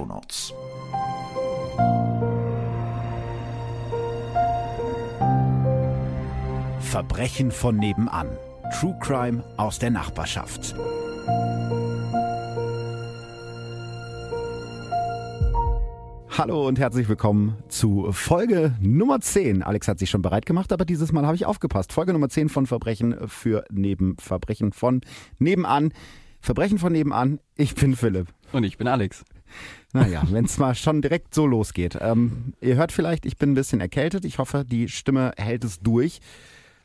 Shownotes. Verbrechen von nebenan. True Crime aus der Nachbarschaft. Hallo und herzlich willkommen zu Folge Nummer 10. Alex hat sich schon bereit gemacht, aber dieses Mal habe ich aufgepasst. Folge Nummer 10 von Verbrechen für Neben Verbrechen von nebenan. Verbrechen von nebenan. Ich bin Philipp. Und ich bin Alex. Naja, wenn es mal schon direkt so losgeht. Ähm, ihr hört vielleicht, ich bin ein bisschen erkältet. Ich hoffe, die Stimme hält es durch.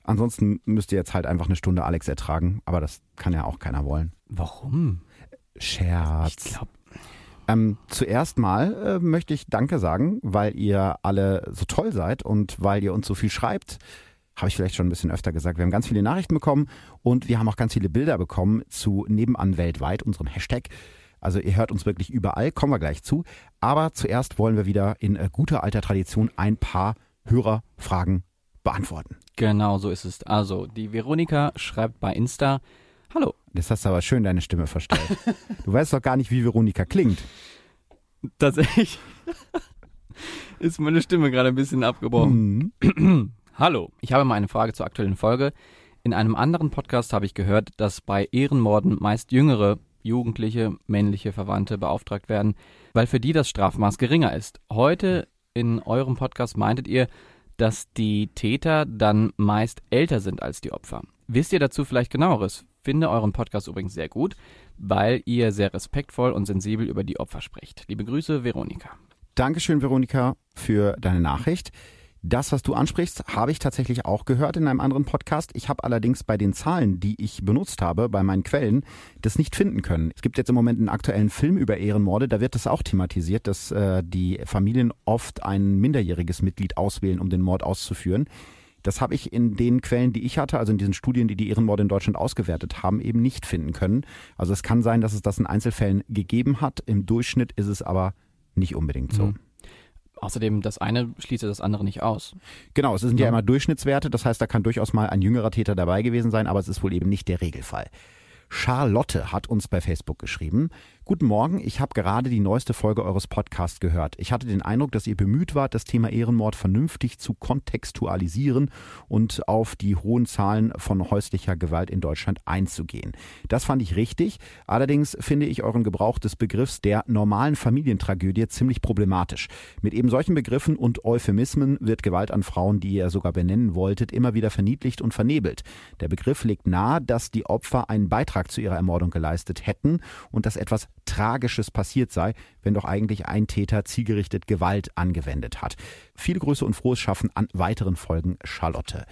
Ansonsten müsst ihr jetzt halt einfach eine Stunde Alex ertragen. Aber das kann ja auch keiner wollen. Warum? Scherz. Ich glaube. Ähm, zuerst mal äh, möchte ich Danke sagen, weil ihr alle so toll seid und weil ihr uns so viel schreibt. Habe ich vielleicht schon ein bisschen öfter gesagt. Wir haben ganz viele Nachrichten bekommen und wir haben auch ganz viele Bilder bekommen zu Nebenan weltweit, unserem Hashtag. Also ihr hört uns wirklich überall, kommen wir gleich zu. Aber zuerst wollen wir wieder in äh, guter alter Tradition ein paar Hörerfragen beantworten. Genau, so ist es. Also, die Veronika schreibt bei Insta, Hallo. Das hast du aber schön deine Stimme verstellt. du weißt doch gar nicht, wie Veronika klingt. Tatsächlich ist meine Stimme gerade ein bisschen abgebrochen. Mhm. Hallo, ich habe mal eine Frage zur aktuellen Folge. In einem anderen Podcast habe ich gehört, dass bei Ehrenmorden meist jüngere Jugendliche, männliche Verwandte beauftragt werden, weil für die das Strafmaß geringer ist. Heute in eurem Podcast meintet ihr, dass die Täter dann meist älter sind als die Opfer. Wisst ihr dazu vielleicht genaueres? Finde euren Podcast übrigens sehr gut, weil ihr sehr respektvoll und sensibel über die Opfer sprecht. Liebe Grüße, Veronika. Dankeschön, Veronika, für deine Nachricht. Das, was du ansprichst, habe ich tatsächlich auch gehört in einem anderen Podcast. Ich habe allerdings bei den Zahlen, die ich benutzt habe, bei meinen Quellen, das nicht finden können. Es gibt jetzt im Moment einen aktuellen Film über Ehrenmorde, da wird das auch thematisiert, dass äh, die Familien oft ein minderjähriges Mitglied auswählen, um den Mord auszuführen. Das habe ich in den Quellen, die ich hatte, also in diesen Studien, die die Ehrenmorde in Deutschland ausgewertet haben, eben nicht finden können. Also es kann sein, dass es das in Einzelfällen gegeben hat. Im Durchschnitt ist es aber nicht unbedingt so. Mhm. Außerdem, das eine schließt das andere nicht aus. Genau, es sind ja. ja immer Durchschnittswerte, das heißt, da kann durchaus mal ein jüngerer Täter dabei gewesen sein, aber es ist wohl eben nicht der Regelfall. Charlotte hat uns bei Facebook geschrieben. Guten Morgen, ich habe gerade die neueste Folge eures Podcasts gehört. Ich hatte den Eindruck, dass ihr bemüht wart, das Thema Ehrenmord vernünftig zu kontextualisieren und auf die hohen Zahlen von häuslicher Gewalt in Deutschland einzugehen. Das fand ich richtig. Allerdings finde ich euren Gebrauch des Begriffs der normalen Familientragödie ziemlich problematisch. Mit eben solchen Begriffen und Euphemismen wird Gewalt an Frauen, die ihr sogar benennen wolltet, immer wieder verniedlicht und vernebelt. Der Begriff legt nahe, dass die Opfer einen Beitrag zu ihrer Ermordung geleistet hätten und dass etwas Tragisches passiert sei, wenn doch eigentlich ein Täter zielgerichtet Gewalt angewendet hat. Viele Grüße und frohes Schaffen an weiteren Folgen, Charlotte.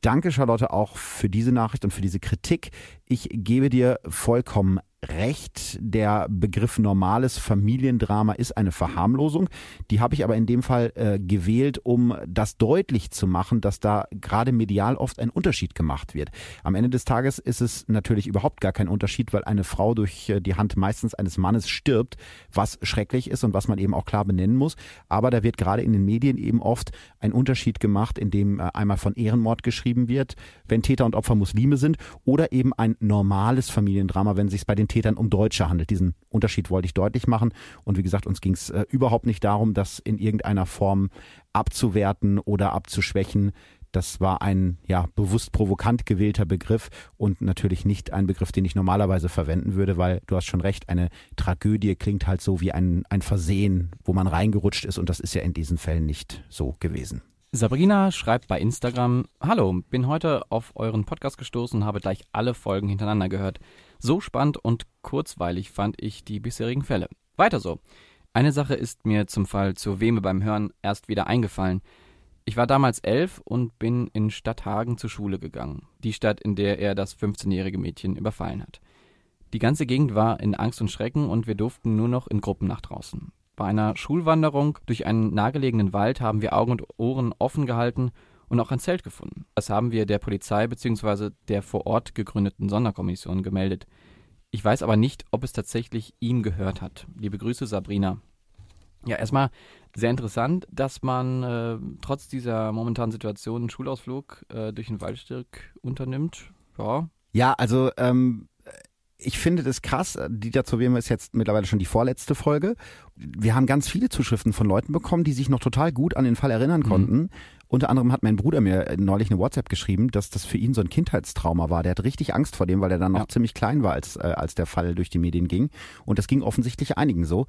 Danke, Charlotte, auch für diese Nachricht und für diese Kritik. Ich gebe dir vollkommen recht. Der Begriff normales Familiendrama ist eine Verharmlosung. Die habe ich aber in dem Fall äh, gewählt, um das deutlich zu machen, dass da gerade medial oft ein Unterschied gemacht wird. Am Ende des Tages ist es natürlich überhaupt gar kein Unterschied, weil eine Frau durch äh, die Hand meistens eines Mannes stirbt, was schrecklich ist und was man eben auch klar benennen muss. Aber da wird gerade in den Medien eben oft ein Unterschied gemacht, in dem äh, einmal von Ehrenmord geschrieben wird, wenn Täter und Opfer Muslime sind, oder eben ein normales Familiendrama, wenn sich bei den Tätern um Deutsche handelt. Diesen Unterschied wollte ich deutlich machen. Und wie gesagt, uns ging es äh, überhaupt nicht darum, das in irgendeiner Form abzuwerten oder abzuschwächen. Das war ein ja bewusst provokant gewählter Begriff und natürlich nicht ein Begriff, den ich normalerweise verwenden würde, weil du hast schon recht, eine Tragödie klingt halt so wie ein, ein Versehen, wo man reingerutscht ist und das ist ja in diesen Fällen nicht so gewesen. Sabrina schreibt bei Instagram, Hallo, bin heute auf euren Podcast gestoßen und habe gleich alle Folgen hintereinander gehört. So spannend und kurzweilig fand ich die bisherigen Fälle. Weiter so. Eine Sache ist mir zum Fall zur Weme beim Hören erst wieder eingefallen. Ich war damals elf und bin in Stadthagen zur Schule gegangen. Die Stadt, in der er das 15-jährige Mädchen überfallen hat. Die ganze Gegend war in Angst und Schrecken und wir durften nur noch in Gruppen nach draußen. Bei einer Schulwanderung durch einen nahegelegenen Wald haben wir Augen und Ohren offen gehalten und auch ein Zelt gefunden. Das haben wir der Polizei bzw. der vor Ort gegründeten Sonderkommission gemeldet. Ich weiß aber nicht, ob es tatsächlich ihm gehört hat. Liebe Grüße, Sabrina. Ja, erstmal sehr interessant, dass man äh, trotz dieser momentanen Situation einen Schulausflug äh, durch den Waldstück unternimmt. Ja. Ja, also ähm, ich finde das krass. Die dazu wären ist jetzt mittlerweile schon die vorletzte Folge. Wir haben ganz viele Zuschriften von Leuten bekommen, die sich noch total gut an den Fall erinnern mhm. konnten. Mhm. Unter anderem hat mein Bruder mir neulich eine WhatsApp geschrieben, dass das für ihn so ein Kindheitstrauma war. Der hat richtig Angst vor dem, weil er dann noch ja. ziemlich klein war, als, äh, als der Fall durch die Medien ging. Und das ging offensichtlich einigen so.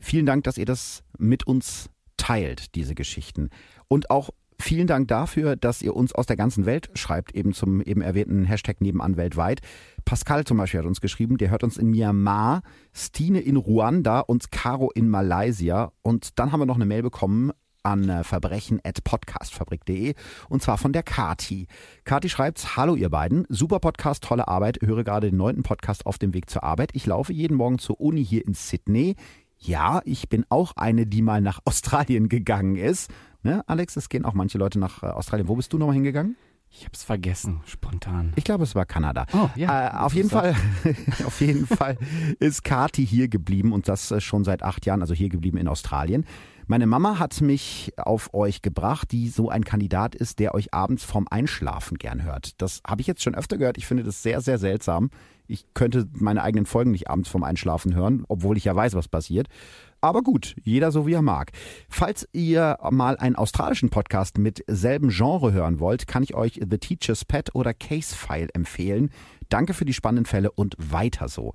Vielen Dank, dass ihr das mit uns teilt, diese Geschichten. Und auch Vielen Dank dafür, dass ihr uns aus der ganzen Welt schreibt, eben zum eben erwähnten Hashtag nebenan weltweit. Pascal zum Beispiel hat uns geschrieben, der hört uns in Myanmar, Stine in Ruanda und Caro in Malaysia. Und dann haben wir noch eine Mail bekommen an äh, verbrechen.podcastfabrik.de und zwar von der Kati. Kati schreibt, hallo ihr beiden, super Podcast, tolle Arbeit, höre gerade den neunten Podcast auf dem Weg zur Arbeit. Ich laufe jeden Morgen zur Uni hier in Sydney. Ja, ich bin auch eine, die mal nach Australien gegangen ist. Ne, Alex, es gehen auch manche Leute nach äh, Australien. Wo bist du nochmal hingegangen? Ich habe es vergessen, spontan. Ich glaube, es war Kanada. Oh, ja. Äh, auf jeden Fall, auf jeden Fall ist Kati hier geblieben und das äh, schon seit acht Jahren, also hier geblieben in Australien. Meine Mama hat mich auf euch gebracht, die so ein Kandidat ist, der euch abends vorm Einschlafen gern hört. Das habe ich jetzt schon öfter gehört. Ich finde das sehr, sehr seltsam. Ich könnte meine eigenen Folgen nicht abends vorm Einschlafen hören, obwohl ich ja weiß, was passiert. Aber gut, jeder so wie er mag. Falls ihr mal einen australischen Podcast mit selben Genre hören wollt, kann ich euch The Teacher's Pet oder Case File empfehlen. Danke für die spannenden Fälle und weiter so.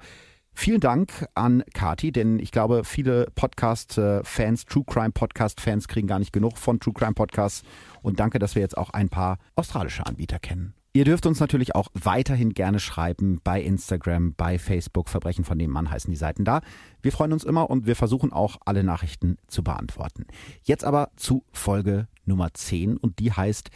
Vielen Dank an Kati, denn ich glaube, viele Podcast-Fans, True Crime Podcast-Fans kriegen gar nicht genug von True Crime Podcasts. Und danke, dass wir jetzt auch ein paar australische Anbieter kennen. Ihr dürft uns natürlich auch weiterhin gerne schreiben bei Instagram, bei Facebook. Verbrechen von dem Mann heißen die Seiten da. Wir freuen uns immer und wir versuchen auch alle Nachrichten zu beantworten. Jetzt aber zu Folge Nummer 10 und die heißt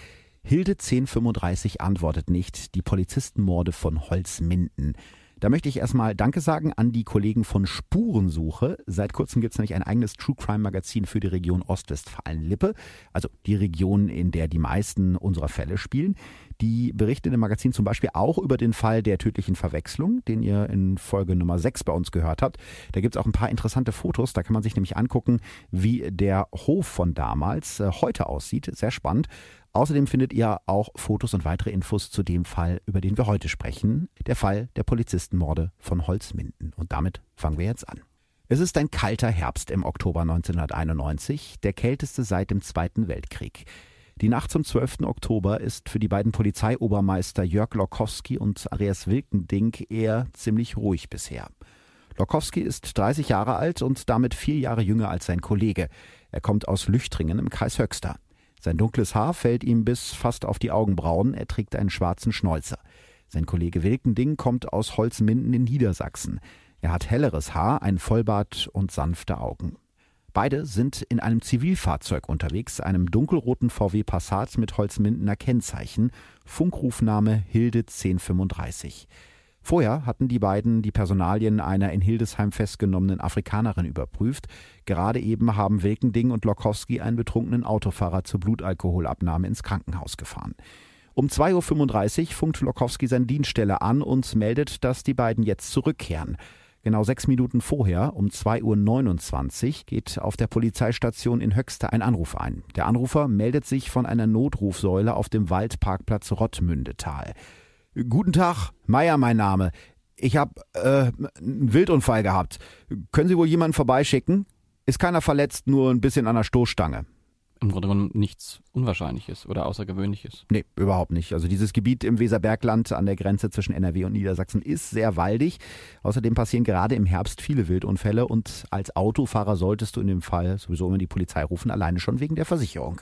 Hilde 1035 antwortet nicht. Die Polizistenmorde von Holzminden. Da möchte ich erstmal Danke sagen an die Kollegen von Spurensuche. Seit kurzem gibt es nämlich ein eigenes True Crime Magazin für die Region Ostwestfalen-Lippe, also die Region, in der die meisten unserer Fälle spielen. Die berichten im Magazin zum Beispiel auch über den Fall der tödlichen Verwechslung, den ihr in Folge Nummer 6 bei uns gehört habt. Da gibt es auch ein paar interessante Fotos, da kann man sich nämlich angucken, wie der Hof von damals äh, heute aussieht. Sehr spannend. Außerdem findet ihr auch Fotos und weitere Infos zu dem Fall, über den wir heute sprechen, der Fall der Polizistenmorde von Holzminden. Und damit fangen wir jetzt an. Es ist ein kalter Herbst im Oktober 1991, der kälteste seit dem Zweiten Weltkrieg. Die Nacht zum 12. Oktober ist für die beiden Polizeiobermeister Jörg Lokowski und Andreas Wilkendink eher ziemlich ruhig bisher. Lokowski ist 30 Jahre alt und damit vier Jahre jünger als sein Kollege. Er kommt aus Lüchtringen im Kreis Höxter. Sein dunkles Haar fällt ihm bis fast auf die Augenbrauen, er trägt einen schwarzen Schnäuzer. Sein Kollege Wilkending kommt aus Holzminden in Niedersachsen. Er hat helleres Haar, ein Vollbart und sanfte Augen. Beide sind in einem Zivilfahrzeug unterwegs, einem dunkelroten VW Passat mit Holzmindener Kennzeichen, Funkrufname Hilde 1035. Vorher hatten die beiden die Personalien einer in Hildesheim festgenommenen Afrikanerin überprüft. Gerade eben haben Wilkending und Lokowski einen betrunkenen Autofahrer zur Blutalkoholabnahme ins Krankenhaus gefahren. Um 2.35 Uhr funkt Lokowski seine Dienststelle an und meldet, dass die beiden jetzt zurückkehren. Genau sechs Minuten vorher, um 2.29 Uhr, geht auf der Polizeistation in Höxter ein Anruf ein. Der Anrufer meldet sich von einer Notrufsäule auf dem Waldparkplatz Rottmündetal. Guten Tag, Meier mein Name. Ich habe äh, einen Wildunfall gehabt. Können Sie wohl jemanden vorbeischicken? Ist keiner verletzt, nur ein bisschen an der Stoßstange. im Grunde genommen nichts Unwahrscheinliches oder Außergewöhnliches. Nee, überhaupt nicht. Also dieses Gebiet im Weserbergland an der Grenze zwischen NRW und Niedersachsen ist sehr waldig. Außerdem passieren gerade im Herbst viele Wildunfälle und als Autofahrer solltest du in dem Fall sowieso immer die Polizei rufen, alleine schon wegen der Versicherung.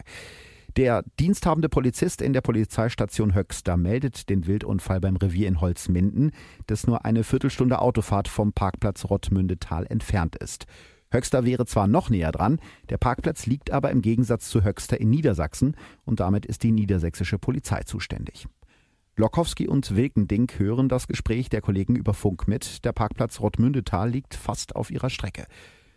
Der diensthabende Polizist in der Polizeistation Höxter meldet den Wildunfall beim Revier in Holzminden, das nur eine Viertelstunde Autofahrt vom Parkplatz Rottmündetal entfernt ist. Höxter wäre zwar noch näher dran, der Parkplatz liegt aber im Gegensatz zu Höxter in Niedersachsen und damit ist die niedersächsische Polizei zuständig. Lokowski und Wilkending hören das Gespräch der Kollegen über Funk mit. Der Parkplatz Rottmündetal liegt fast auf ihrer Strecke.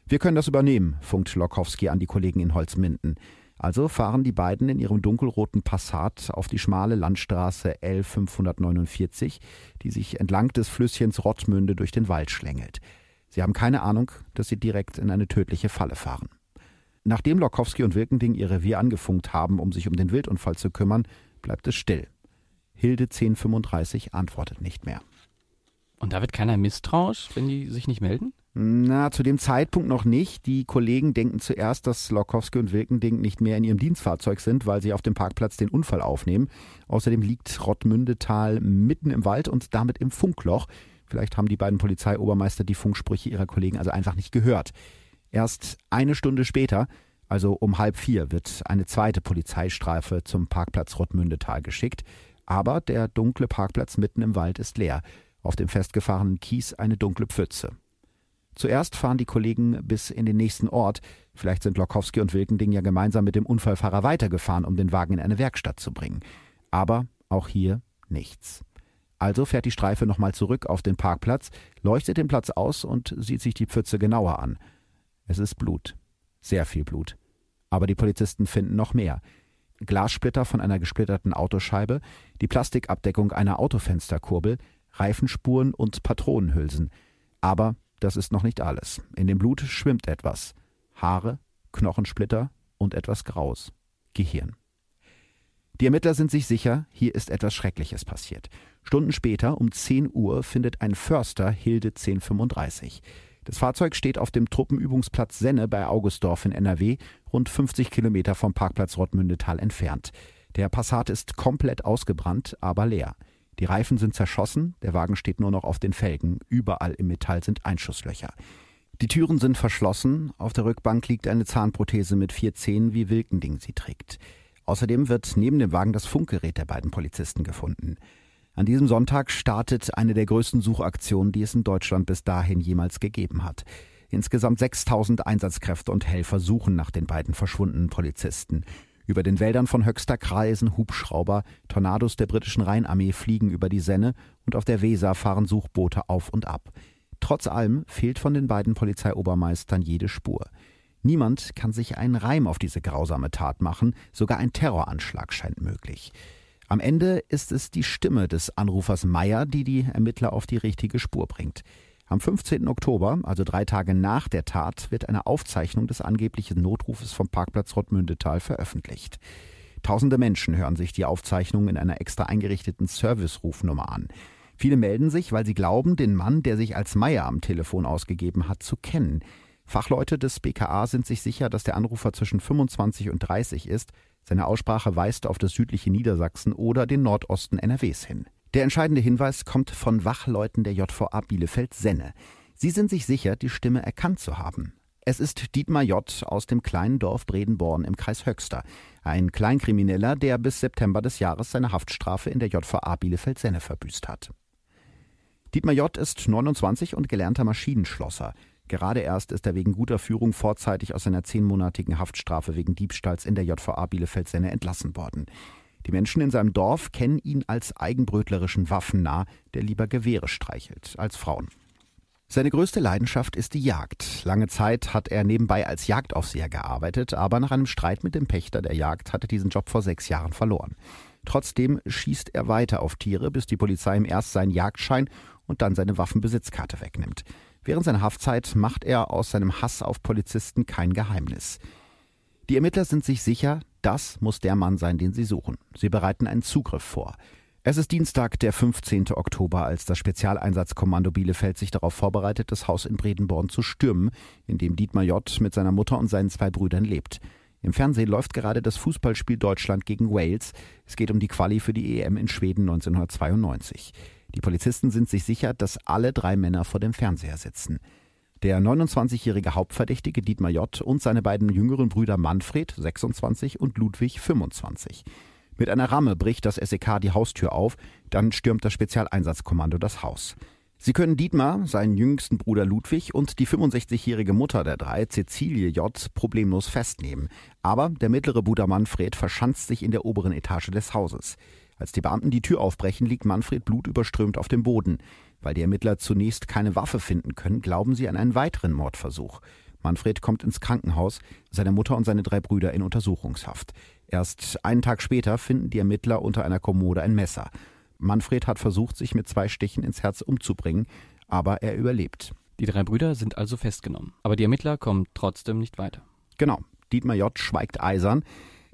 Wir können das übernehmen, funkt Lokowski an die Kollegen in Holzminden. Also fahren die beiden in ihrem dunkelroten Passat auf die schmale Landstraße L549, die sich entlang des Flüsschens Rottmünde durch den Wald schlängelt. Sie haben keine Ahnung, dass sie direkt in eine tödliche Falle fahren. Nachdem Lokowski und Wilkending ihr Revier angefunkt haben, um sich um den Wildunfall zu kümmern, bleibt es still. Hilde 1035 antwortet nicht mehr. Und da wird keiner misstrauisch, wenn die sich nicht melden? Na, zu dem Zeitpunkt noch nicht. Die Kollegen denken zuerst, dass Lokowski und Wilkending nicht mehr in ihrem Dienstfahrzeug sind, weil sie auf dem Parkplatz den Unfall aufnehmen. Außerdem liegt Rottmündetal mitten im Wald und damit im Funkloch. Vielleicht haben die beiden Polizeiobermeister die Funksprüche ihrer Kollegen also einfach nicht gehört. Erst eine Stunde später, also um halb vier, wird eine zweite Polizeistreife zum Parkplatz Rottmündetal geschickt. Aber der dunkle Parkplatz mitten im Wald ist leer. Auf dem festgefahrenen Kies eine dunkle Pfütze. Zuerst fahren die Kollegen bis in den nächsten Ort. Vielleicht sind Lokowski und Wilkending ja gemeinsam mit dem Unfallfahrer weitergefahren, um den Wagen in eine Werkstatt zu bringen. Aber auch hier nichts. Also fährt die Streife nochmal zurück auf den Parkplatz, leuchtet den Platz aus und sieht sich die Pfütze genauer an. Es ist Blut. Sehr viel Blut. Aber die Polizisten finden noch mehr. Glassplitter von einer gesplitterten Autoscheibe, die Plastikabdeckung einer Autofensterkurbel, Reifenspuren und Patronenhülsen. Aber das ist noch nicht alles. In dem Blut schwimmt etwas. Haare, Knochensplitter und etwas Graus. Gehirn. Die Ermittler sind sich sicher, hier ist etwas Schreckliches passiert. Stunden später, um 10 Uhr, findet ein Förster Hilde 1035. Das Fahrzeug steht auf dem Truppenübungsplatz Senne bei Augustdorf in NRW, rund 50 Kilometer vom Parkplatz Rottmündetal entfernt. Der Passat ist komplett ausgebrannt, aber leer. Die Reifen sind zerschossen, der Wagen steht nur noch auf den Felgen, überall im Metall sind Einschusslöcher. Die Türen sind verschlossen, auf der Rückbank liegt eine Zahnprothese mit vier Zähnen, wie Wilkending sie trägt. Außerdem wird neben dem Wagen das Funkgerät der beiden Polizisten gefunden. An diesem Sonntag startet eine der größten Suchaktionen, die es in Deutschland bis dahin jemals gegeben hat. Insgesamt 6000 Einsatzkräfte und Helfer suchen nach den beiden verschwundenen Polizisten. Über den Wäldern von Höxter kreisen Hubschrauber, Tornados der britischen Rheinarmee fliegen über die Senne und auf der Weser fahren Suchboote auf und ab. Trotz allem fehlt von den beiden Polizeiobermeistern jede Spur. Niemand kann sich einen Reim auf diese grausame Tat machen, sogar ein Terroranschlag scheint möglich. Am Ende ist es die Stimme des Anrufers Meyer, die die Ermittler auf die richtige Spur bringt. Am 15. Oktober, also drei Tage nach der Tat, wird eine Aufzeichnung des angeblichen Notrufes vom Parkplatz Rottmündetal veröffentlicht. Tausende Menschen hören sich die Aufzeichnung in einer extra eingerichteten Service-Rufnummer an. Viele melden sich, weil sie glauben, den Mann, der sich als Meier am Telefon ausgegeben hat, zu kennen. Fachleute des BKA sind sich sicher, dass der Anrufer zwischen 25 und 30 ist. Seine Aussprache weist auf das südliche Niedersachsen oder den Nordosten NRWs hin. Der entscheidende Hinweis kommt von Wachleuten der JVA Bielefeld-Senne. Sie sind sich sicher, die Stimme erkannt zu haben. Es ist Dietmar J. aus dem kleinen Dorf Bredenborn im Kreis Höxter. Ein Kleinkrimineller, der bis September des Jahres seine Haftstrafe in der JVA Bielefeld-Senne verbüßt hat. Dietmar J. ist 29 und gelernter Maschinenschlosser. Gerade erst ist er wegen guter Führung vorzeitig aus seiner zehnmonatigen Haftstrafe wegen Diebstahls in der JVA Bielefeld-Senne entlassen worden. Die Menschen in seinem Dorf kennen ihn als eigenbrötlerischen Waffennah, der lieber Gewehre streichelt als Frauen. Seine größte Leidenschaft ist die Jagd. Lange Zeit hat er nebenbei als Jagdaufseher gearbeitet, aber nach einem Streit mit dem Pächter der Jagd hat er diesen Job vor sechs Jahren verloren. Trotzdem schießt er weiter auf Tiere, bis die Polizei ihm erst seinen Jagdschein und dann seine Waffenbesitzkarte wegnimmt. Während seiner Haftzeit macht er aus seinem Hass auf Polizisten kein Geheimnis. Die Ermittler sind sich sicher, das muss der Mann sein, den sie suchen. Sie bereiten einen Zugriff vor. Es ist Dienstag, der 15. Oktober, als das Spezialeinsatzkommando Bielefeld sich darauf vorbereitet, das Haus in Bredenborn zu stürmen, in dem Dietmar J. mit seiner Mutter und seinen zwei Brüdern lebt. Im Fernsehen läuft gerade das Fußballspiel Deutschland gegen Wales. Es geht um die Quali für die EM in Schweden 1992. Die Polizisten sind sich sicher, dass alle drei Männer vor dem Fernseher sitzen. Der 29-jährige Hauptverdächtige Dietmar J. und seine beiden jüngeren Brüder Manfred, 26, und Ludwig, 25. Mit einer Ramme bricht das SEK die Haustür auf, dann stürmt das Spezialeinsatzkommando das Haus. Sie können Dietmar, seinen jüngsten Bruder Ludwig und die 65-jährige Mutter der drei, Cecilie J., problemlos festnehmen. Aber der mittlere Bruder Manfred verschanzt sich in der oberen Etage des Hauses. Als die Beamten die Tür aufbrechen, liegt Manfred blutüberströmt auf dem Boden. Weil die Ermittler zunächst keine Waffe finden können, glauben sie an einen weiteren Mordversuch. Manfred kommt ins Krankenhaus, seine Mutter und seine drei Brüder in Untersuchungshaft. Erst einen Tag später finden die Ermittler unter einer Kommode ein Messer. Manfred hat versucht, sich mit zwei Stichen ins Herz umzubringen, aber er überlebt. Die drei Brüder sind also festgenommen. Aber die Ermittler kommen trotzdem nicht weiter. Genau. Dietmar J. schweigt eisern.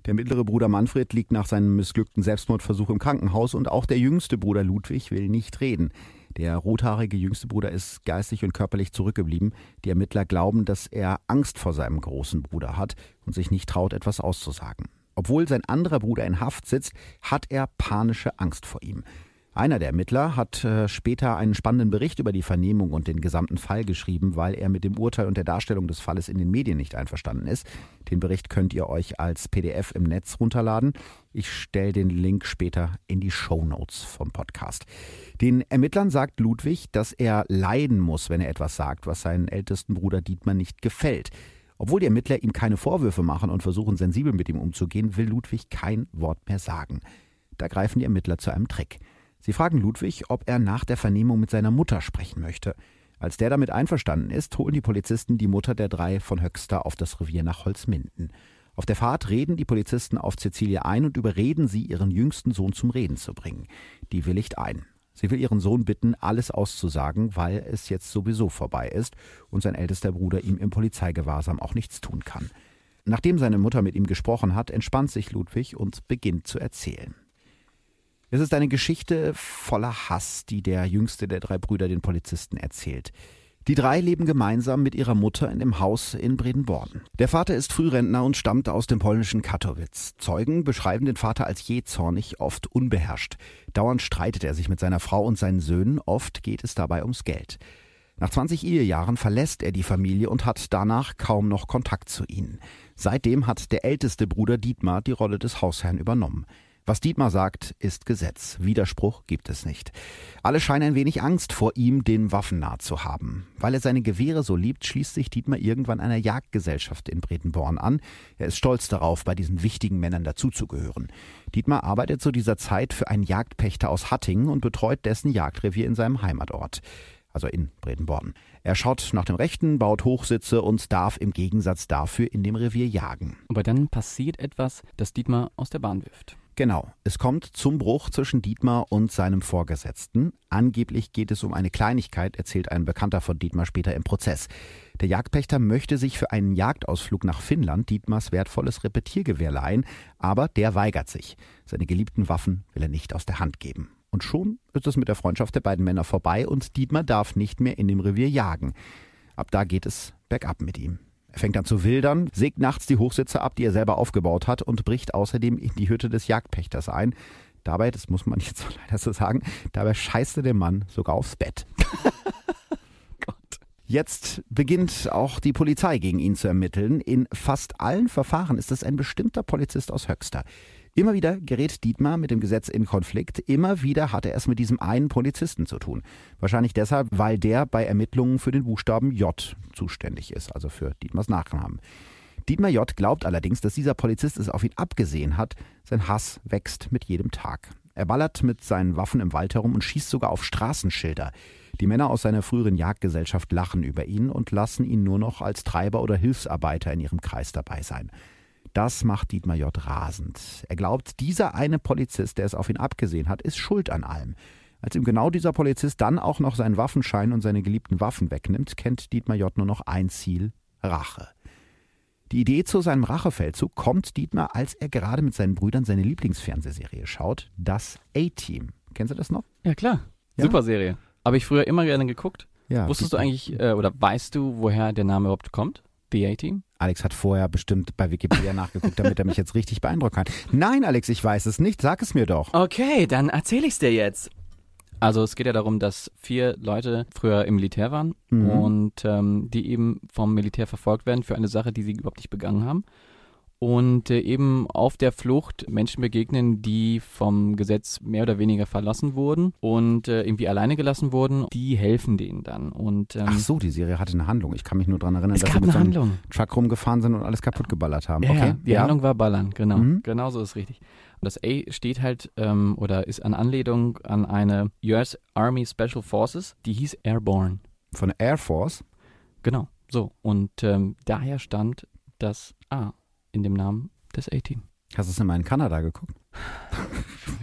Der mittlere Bruder Manfred liegt nach seinem missglückten Selbstmordversuch im Krankenhaus und auch der jüngste Bruder Ludwig will nicht reden. Der rothaarige jüngste Bruder ist geistig und körperlich zurückgeblieben. Die Ermittler glauben, dass er Angst vor seinem großen Bruder hat und sich nicht traut, etwas auszusagen. Obwohl sein anderer Bruder in Haft sitzt, hat er panische Angst vor ihm. Einer der Ermittler hat äh, später einen spannenden Bericht über die Vernehmung und den gesamten Fall geschrieben, weil er mit dem Urteil und der Darstellung des Falles in den Medien nicht einverstanden ist. Den Bericht könnt ihr euch als PDF im Netz runterladen. Ich stelle den Link später in die Show Notes vom Podcast. Den Ermittlern sagt Ludwig, dass er leiden muss, wenn er etwas sagt, was seinen ältesten Bruder Dietmar nicht gefällt. Obwohl die Ermittler ihm keine Vorwürfe machen und versuchen sensibel mit ihm umzugehen, will Ludwig kein Wort mehr sagen. Da greifen die Ermittler zu einem Trick. Sie fragen Ludwig, ob er nach der Vernehmung mit seiner Mutter sprechen möchte. Als der damit einverstanden ist, holen die Polizisten die Mutter der drei von Höxter auf das Revier nach Holzminden. Auf der Fahrt reden die Polizisten auf Cecilie ein und überreden sie, ihren jüngsten Sohn zum Reden zu bringen. Die willigt ein. Sie will ihren Sohn bitten, alles auszusagen, weil es jetzt sowieso vorbei ist und sein ältester Bruder ihm im Polizeigewahrsam auch nichts tun kann. Nachdem seine Mutter mit ihm gesprochen hat, entspannt sich Ludwig und beginnt zu erzählen. Es ist eine Geschichte voller Hass, die der jüngste der drei Brüder den Polizisten erzählt. Die drei leben gemeinsam mit ihrer Mutter in dem Haus in Bredenborn. Der Vater ist Frührentner und stammt aus dem polnischen Katowice. Zeugen beschreiben den Vater als jähzornig, oft unbeherrscht. Dauernd streitet er sich mit seiner Frau und seinen Söhnen, oft geht es dabei ums Geld. Nach 20 Ehejahren verlässt er die Familie und hat danach kaum noch Kontakt zu ihnen. Seitdem hat der älteste Bruder Dietmar die Rolle des Hausherrn übernommen. Was Dietmar sagt, ist Gesetz. Widerspruch gibt es nicht. Alle scheinen ein wenig Angst vor ihm, den Waffennah zu haben. Weil er seine Gewehre so liebt, schließt sich Dietmar irgendwann einer Jagdgesellschaft in Bredenborn an. Er ist stolz darauf, bei diesen wichtigen Männern dazuzugehören. Dietmar arbeitet zu dieser Zeit für einen Jagdpächter aus Hattingen und betreut dessen Jagdrevier in seinem Heimatort also in Bredenborn. Er schaut nach dem Rechten, baut Hochsitze und darf im Gegensatz dafür in dem Revier jagen. Aber dann passiert etwas, das Dietmar aus der Bahn wirft. Genau, es kommt zum Bruch zwischen Dietmar und seinem Vorgesetzten. Angeblich geht es um eine Kleinigkeit, erzählt ein Bekannter von Dietmar später im Prozess. Der Jagdpächter möchte sich für einen Jagdausflug nach Finnland Dietmars wertvolles Repetiergewehr leihen, aber der weigert sich. Seine geliebten Waffen will er nicht aus der Hand geben. Und schon ist es mit der Freundschaft der beiden Männer vorbei und Dietmar darf nicht mehr in dem Revier jagen. Ab da geht es bergab mit ihm. Er fängt an zu wildern, sägt nachts die Hochsitze ab, die er selber aufgebaut hat und bricht außerdem in die Hütte des Jagdpächters ein. Dabei, das muss man jetzt leider so sagen, dabei scheißte der Mann sogar aufs Bett. Jetzt beginnt auch die Polizei gegen ihn zu ermitteln. In fast allen Verfahren ist es ein bestimmter Polizist aus Höxter. Immer wieder gerät Dietmar mit dem Gesetz in Konflikt. Immer wieder hat er es mit diesem einen Polizisten zu tun. Wahrscheinlich deshalb, weil der bei Ermittlungen für den Buchstaben J zuständig ist, also für Dietmars Nachnamen. Dietmar J. glaubt allerdings, dass dieser Polizist es auf ihn abgesehen hat. Sein Hass wächst mit jedem Tag. Er ballert mit seinen Waffen im Wald herum und schießt sogar auf Straßenschilder. Die Männer aus seiner früheren Jagdgesellschaft lachen über ihn und lassen ihn nur noch als Treiber oder Hilfsarbeiter in ihrem Kreis dabei sein. Das macht Dietmar J. rasend. Er glaubt, dieser eine Polizist, der es auf ihn abgesehen hat, ist schuld an allem. Als ihm genau dieser Polizist dann auch noch seinen Waffenschein und seine geliebten Waffen wegnimmt, kennt Dietmar J. nur noch ein Ziel Rache. Die Idee zu seinem Rachefeldzug kommt Dietmar, als er gerade mit seinen Brüdern seine Lieblingsfernsehserie schaut, das A-Team. Kennst du das noch? Ja, klar. Ja? Super Serie. Habe ich früher immer gerne geguckt. Ja, Wusstest du eigentlich, äh, oder weißt du, woher der Name überhaupt kommt? The A-Team? Alex hat vorher bestimmt bei Wikipedia nachgeguckt, damit er mich jetzt richtig beeindrucken kann. Nein, Alex, ich weiß es nicht. Sag es mir doch. Okay, dann erzähle ich es dir jetzt. Also es geht ja darum, dass vier Leute früher im Militär waren Mhm. und ähm, die eben vom Militär verfolgt werden für eine Sache, die sie überhaupt nicht begangen haben. Und äh, eben auf der Flucht Menschen begegnen, die vom Gesetz mehr oder weniger verlassen wurden und äh, irgendwie alleine gelassen wurden. Die helfen denen dann. Und ähm, Ach so, die Serie hatte eine Handlung. Ich kann mich nur daran erinnern, dass sie mit eine so einem Handlung. Truck rumgefahren sind und alles kaputt geballert haben. Ja, okay, ja, die Handlung war Ballern, genau. Mhm. Genau so ist richtig. Und das A steht halt ähm, oder ist an Anlehnung an eine US Army Special Forces, die hieß Airborne. von der Air Force. Genau, so. Und ähm, daher stand das A in dem Namen des A-Team. Hast du es immer in Kanada geguckt?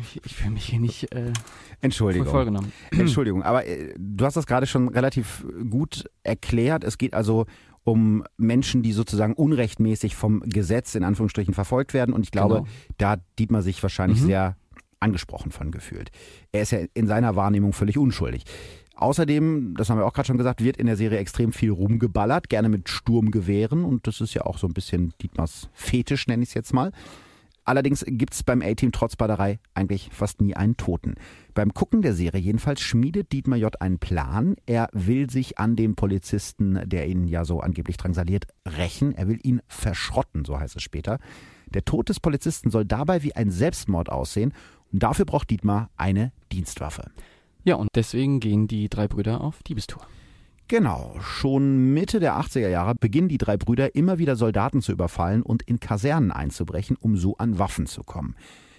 Ich, ich fühle mich hier nicht äh, Entschuldigung. Entschuldigung, aber äh, du hast das gerade schon relativ gut erklärt. Es geht also um Menschen, die sozusagen unrechtmäßig vom Gesetz in Anführungsstrichen verfolgt werden. Und ich glaube, Genau. da hat Dietmar sich wahrscheinlich Mhm. sehr angesprochen von gefühlt. Er ist ja in seiner Wahrnehmung völlig unschuldig. Außerdem, das haben wir auch gerade schon gesagt, wird in der Serie extrem viel rumgeballert, gerne mit Sturmgewehren. Und das ist ja auch so ein bisschen Dietmars Fetisch, nenne ich es jetzt mal. Allerdings gibt es beim A-Team trotz Ballerei eigentlich fast nie einen Toten. Beim Gucken der Serie jedenfalls schmiedet Dietmar J. einen Plan. Er will sich an dem Polizisten, der ihn ja so angeblich drangsaliert, rächen. Er will ihn verschrotten, so heißt es später. Der Tod des Polizisten soll dabei wie ein Selbstmord aussehen und dafür braucht Dietmar eine Dienstwaffe. Ja, und deswegen gehen die drei Brüder auf Diebestour. Genau, schon Mitte der 80er Jahre beginnen die drei Brüder immer wieder Soldaten zu überfallen und in Kasernen einzubrechen, um so an Waffen zu kommen.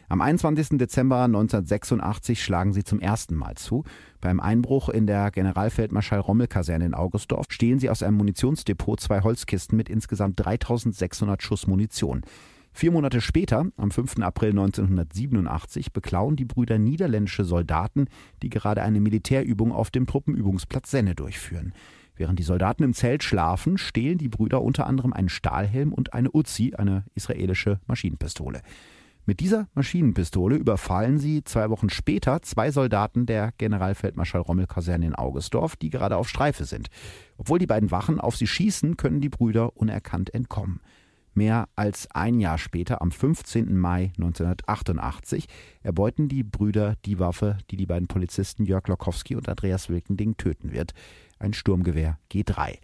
Am 21. Dezember 1986 schlagen sie zum ersten Mal zu. Beim Einbruch in der Generalfeldmarschall-Rommel-Kaserne in Augustdorf stehlen sie aus einem Munitionsdepot zwei Holzkisten mit insgesamt 3600 Schuss Munition. Vier Monate später, am 5. April 1987, beklauen die Brüder niederländische Soldaten, die gerade eine Militärübung auf dem Truppenübungsplatz Senne durchführen. Während die Soldaten im Zelt schlafen, stehlen die Brüder unter anderem einen Stahlhelm und eine Uzi, eine israelische Maschinenpistole. Mit dieser Maschinenpistole überfallen sie zwei Wochen später zwei Soldaten der Generalfeldmarschall-Rommel-Kaserne in Augustdorf, die gerade auf Streife sind. Obwohl die beiden Wachen auf sie schießen, können die Brüder unerkannt entkommen. Mehr als ein Jahr später, am 15. Mai 1988, erbeuten die Brüder die Waffe, die die beiden Polizisten Jörg Lokowski und Andreas Wilkending töten wird. Ein Sturmgewehr G3.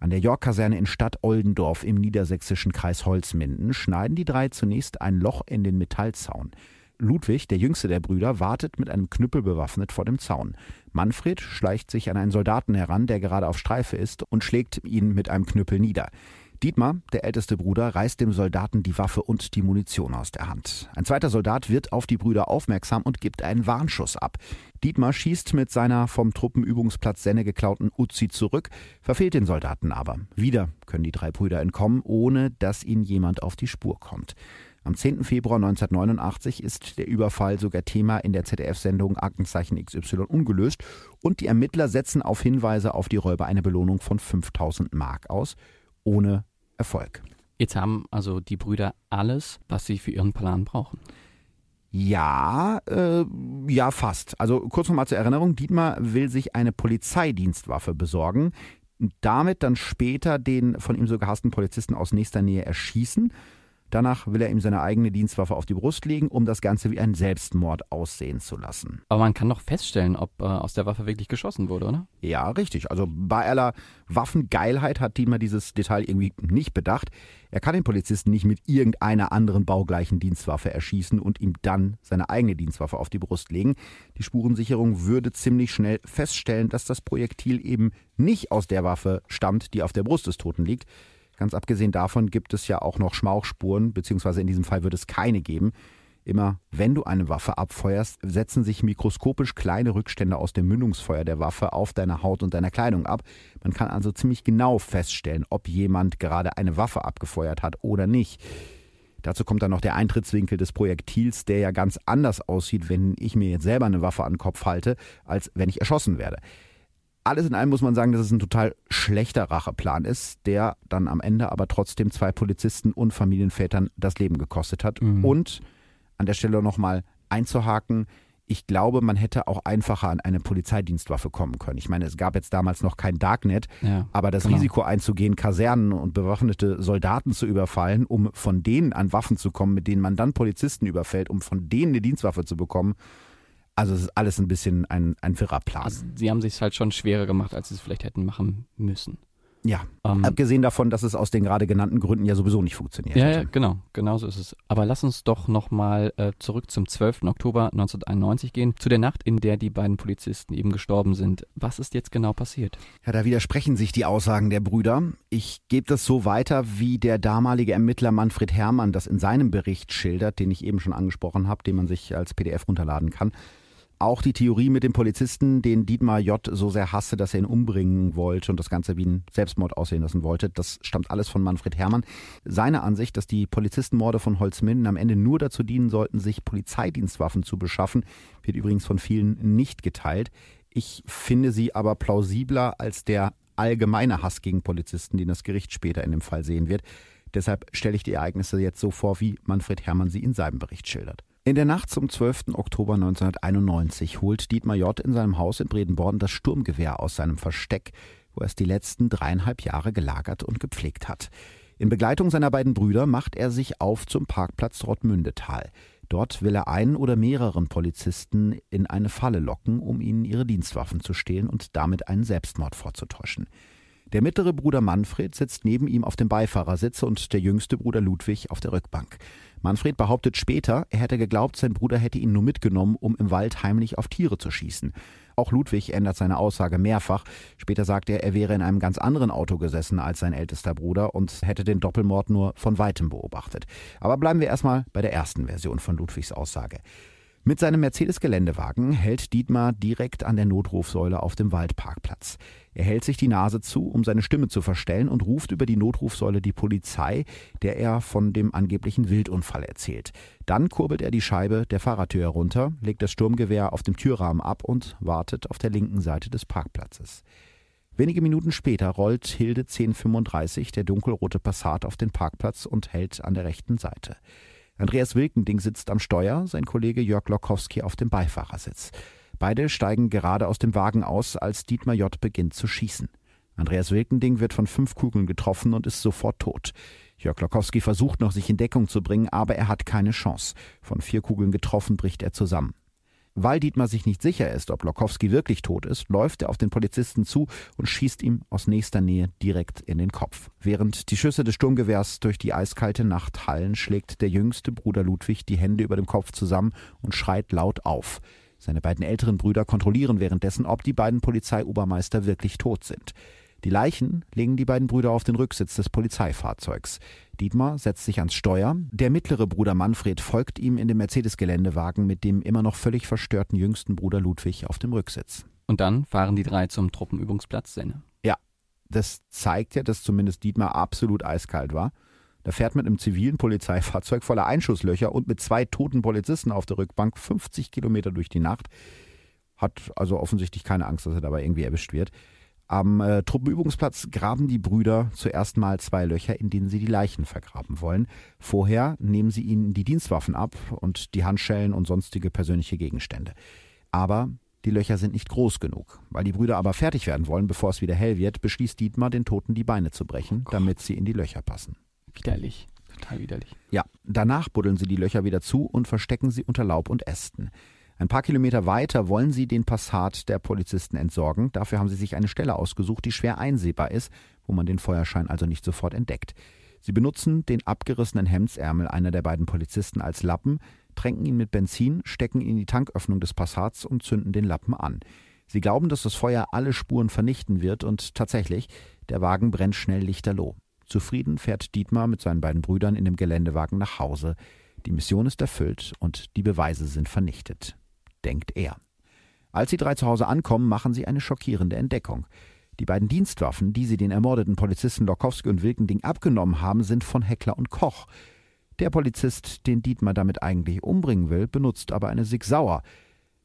An der York-Kaserne in Stadt Oldendorf im niedersächsischen Kreis Holzminden schneiden die drei zunächst ein Loch in den Metallzaun. Ludwig, der jüngste der Brüder, wartet mit einem Knüppel bewaffnet vor dem Zaun. Manfred schleicht sich an einen Soldaten heran, der gerade auf Streife ist, und schlägt ihn mit einem Knüppel nieder. Dietmar, der älteste Bruder, reißt dem Soldaten die Waffe und die Munition aus der Hand. Ein zweiter Soldat wird auf die Brüder aufmerksam und gibt einen Warnschuss ab. Dietmar schießt mit seiner vom Truppenübungsplatz Senne geklauten Uzi zurück, verfehlt den Soldaten aber. Wieder können die drei Brüder entkommen, ohne dass ihnen jemand auf die Spur kommt. Am 10. Februar 1989 ist der Überfall sogar Thema in der ZDF-Sendung Aktenzeichen XY ungelöst und die Ermittler setzen auf Hinweise auf die Räuber eine Belohnung von 5000 Mark aus, ohne Erfolg. Jetzt haben also die Brüder alles, was sie für ihren Plan brauchen. Ja, äh, ja, fast. Also kurz nochmal zur Erinnerung, Dietmar will sich eine Polizeidienstwaffe besorgen damit dann später den von ihm so gehassten Polizisten aus nächster Nähe erschießen. Danach will er ihm seine eigene Dienstwaffe auf die Brust legen, um das Ganze wie ein Selbstmord aussehen zu lassen. Aber man kann doch feststellen, ob äh, aus der Waffe wirklich geschossen wurde, oder? Ja, richtig. Also bei aller Waffengeilheit hat Dietmar dieses Detail irgendwie nicht bedacht. Er kann den Polizisten nicht mit irgendeiner anderen baugleichen Dienstwaffe erschießen und ihm dann seine eigene Dienstwaffe auf die Brust legen. Die Spurensicherung würde ziemlich schnell feststellen, dass das Projektil eben nicht aus der Waffe stammt, die auf der Brust des Toten liegt. Ganz abgesehen davon gibt es ja auch noch Schmauchspuren, beziehungsweise in diesem Fall wird es keine geben. Immer wenn du eine Waffe abfeuerst, setzen sich mikroskopisch kleine Rückstände aus dem Mündungsfeuer der Waffe auf deiner Haut und deiner Kleidung ab. Man kann also ziemlich genau feststellen, ob jemand gerade eine Waffe abgefeuert hat oder nicht. Dazu kommt dann noch der Eintrittswinkel des Projektils, der ja ganz anders aussieht, wenn ich mir jetzt selber eine Waffe an den Kopf halte, als wenn ich erschossen werde. Alles in allem muss man sagen, dass es ein total schlechter Racheplan ist, der dann am Ende aber trotzdem zwei Polizisten und Familienvätern das Leben gekostet hat. Mhm. Und an der Stelle nochmal einzuhaken, ich glaube, man hätte auch einfacher an eine Polizeidienstwaffe kommen können. Ich meine, es gab jetzt damals noch kein Darknet, ja, aber das genau. Risiko einzugehen, Kasernen und bewaffnete Soldaten zu überfallen, um von denen an Waffen zu kommen, mit denen man dann Polizisten überfällt, um von denen eine Dienstwaffe zu bekommen, also es ist alles ein bisschen ein, ein wirrer Plan. Also sie haben sich halt schon schwerer gemacht, als sie es vielleicht hätten machen müssen. Ja, ähm, abgesehen davon, dass es aus den gerade genannten Gründen ja sowieso nicht funktioniert ja, Ja, genau, genau so ist es. Aber lass uns doch nochmal äh, zurück zum 12. Oktober 1991 gehen, zu der Nacht, in der die beiden Polizisten eben gestorben sind. Was ist jetzt genau passiert? Ja, da widersprechen sich die Aussagen der Brüder. Ich gebe das so weiter, wie der damalige Ermittler Manfred Herrmann das in seinem Bericht schildert, den ich eben schon angesprochen habe, den man sich als PDF runterladen kann. Auch die Theorie mit dem Polizisten, den Dietmar J. so sehr hasste, dass er ihn umbringen wollte und das Ganze wie ein Selbstmord aussehen lassen wollte, das stammt alles von Manfred Herrmann. Seine Ansicht, dass die Polizistenmorde von Holzminden am Ende nur dazu dienen sollten, sich Polizeidienstwaffen zu beschaffen, wird übrigens von vielen nicht geteilt. Ich finde sie aber plausibler als der allgemeine Hass gegen Polizisten, den das Gericht später in dem Fall sehen wird. Deshalb stelle ich die Ereignisse jetzt so vor, wie Manfred Herrmann sie in seinem Bericht schildert. In der Nacht zum 12. Oktober 1991 holt Dietmar J. in seinem Haus in Bredenborn das Sturmgewehr aus seinem Versteck, wo er es die letzten dreieinhalb Jahre gelagert und gepflegt hat. In Begleitung seiner beiden Brüder macht er sich auf zum Parkplatz Rottmündetal. Dort will er einen oder mehreren Polizisten in eine Falle locken, um ihnen ihre Dienstwaffen zu stehlen und damit einen Selbstmord vorzutäuschen. Der mittlere Bruder Manfred sitzt neben ihm auf dem Beifahrersitz und der jüngste Bruder Ludwig auf der Rückbank. Manfred behauptet später, er hätte geglaubt, sein Bruder hätte ihn nur mitgenommen, um im Wald heimlich auf Tiere zu schießen. Auch Ludwig ändert seine Aussage mehrfach. Später sagt er, er wäre in einem ganz anderen Auto gesessen als sein ältester Bruder und hätte den Doppelmord nur von weitem beobachtet. Aber bleiben wir erstmal bei der ersten Version von Ludwigs Aussage. Mit seinem Mercedes-Geländewagen hält Dietmar direkt an der Notrufsäule auf dem Waldparkplatz. Er hält sich die Nase zu, um seine Stimme zu verstellen und ruft über die Notrufsäule die Polizei, der er von dem angeblichen Wildunfall erzählt. Dann kurbelt er die Scheibe der Fahrradtür herunter, legt das Sturmgewehr auf dem Türrahmen ab und wartet auf der linken Seite des Parkplatzes. Wenige Minuten später rollt Hilde 1035 der dunkelrote Passat auf den Parkplatz und hält an der rechten Seite. Andreas Wilkending sitzt am Steuer, sein Kollege Jörg Lokowski auf dem Beifahrersitz. Beide steigen gerade aus dem Wagen aus, als Dietmar J. beginnt zu schießen. Andreas Wilkending wird von fünf Kugeln getroffen und ist sofort tot. Jörg Lokowski versucht noch, sich in Deckung zu bringen, aber er hat keine Chance. Von vier Kugeln getroffen bricht er zusammen. Weil Dietmar sich nicht sicher ist, ob Lokowski wirklich tot ist, läuft er auf den Polizisten zu und schießt ihm aus nächster Nähe direkt in den Kopf. Während die Schüsse des Sturmgewehrs durch die eiskalte Nacht hallen, schlägt der jüngste Bruder Ludwig die Hände über dem Kopf zusammen und schreit laut auf. Seine beiden älteren Brüder kontrollieren währenddessen, ob die beiden Polizeiobermeister wirklich tot sind. Die Leichen legen die beiden Brüder auf den Rücksitz des Polizeifahrzeugs. Dietmar setzt sich ans Steuer. Der mittlere Bruder Manfred folgt ihm in dem Mercedes-Geländewagen mit dem immer noch völlig verstörten jüngsten Bruder Ludwig auf dem Rücksitz. Und dann fahren die drei zum Truppenübungsplatz Senne. Ja, das zeigt ja, dass zumindest Dietmar absolut eiskalt war. Da fährt mit einem zivilen Polizeifahrzeug voller Einschusslöcher und mit zwei toten Polizisten auf der Rückbank 50 Kilometer durch die Nacht. Hat also offensichtlich keine Angst, dass er dabei irgendwie erwischt wird. Am äh, Truppenübungsplatz graben die Brüder zuerst mal zwei Löcher, in denen sie die Leichen vergraben wollen. Vorher nehmen sie ihnen die Dienstwaffen ab und die Handschellen und sonstige persönliche Gegenstände. Aber die Löcher sind nicht groß genug. Weil die Brüder aber fertig werden wollen, bevor es wieder hell wird, beschließt Dietmar, den Toten die Beine zu brechen, oh damit sie in die Löcher passen. Widerlich. Total widerlich. Ja, danach buddeln sie die Löcher wieder zu und verstecken sie unter Laub und Ästen. Ein paar Kilometer weiter wollen sie den Passat der Polizisten entsorgen. Dafür haben sie sich eine Stelle ausgesucht, die schwer einsehbar ist, wo man den Feuerschein also nicht sofort entdeckt. Sie benutzen den abgerissenen Hemdsärmel einer der beiden Polizisten als Lappen, tränken ihn mit Benzin, stecken ihn in die Tanköffnung des Passats und zünden den Lappen an. Sie glauben, dass das Feuer alle Spuren vernichten wird und tatsächlich, der Wagen brennt schnell lichterloh. Zufrieden fährt Dietmar mit seinen beiden Brüdern in dem Geländewagen nach Hause. Die Mission ist erfüllt und die Beweise sind vernichtet denkt er. Als die drei zu Hause ankommen, machen sie eine schockierende Entdeckung. Die beiden Dienstwaffen, die sie den ermordeten Polizisten Lokowski und Wilkending abgenommen haben, sind von Heckler und Koch. Der Polizist, den Dietmar damit eigentlich umbringen will, benutzt aber eine Sig Sauer.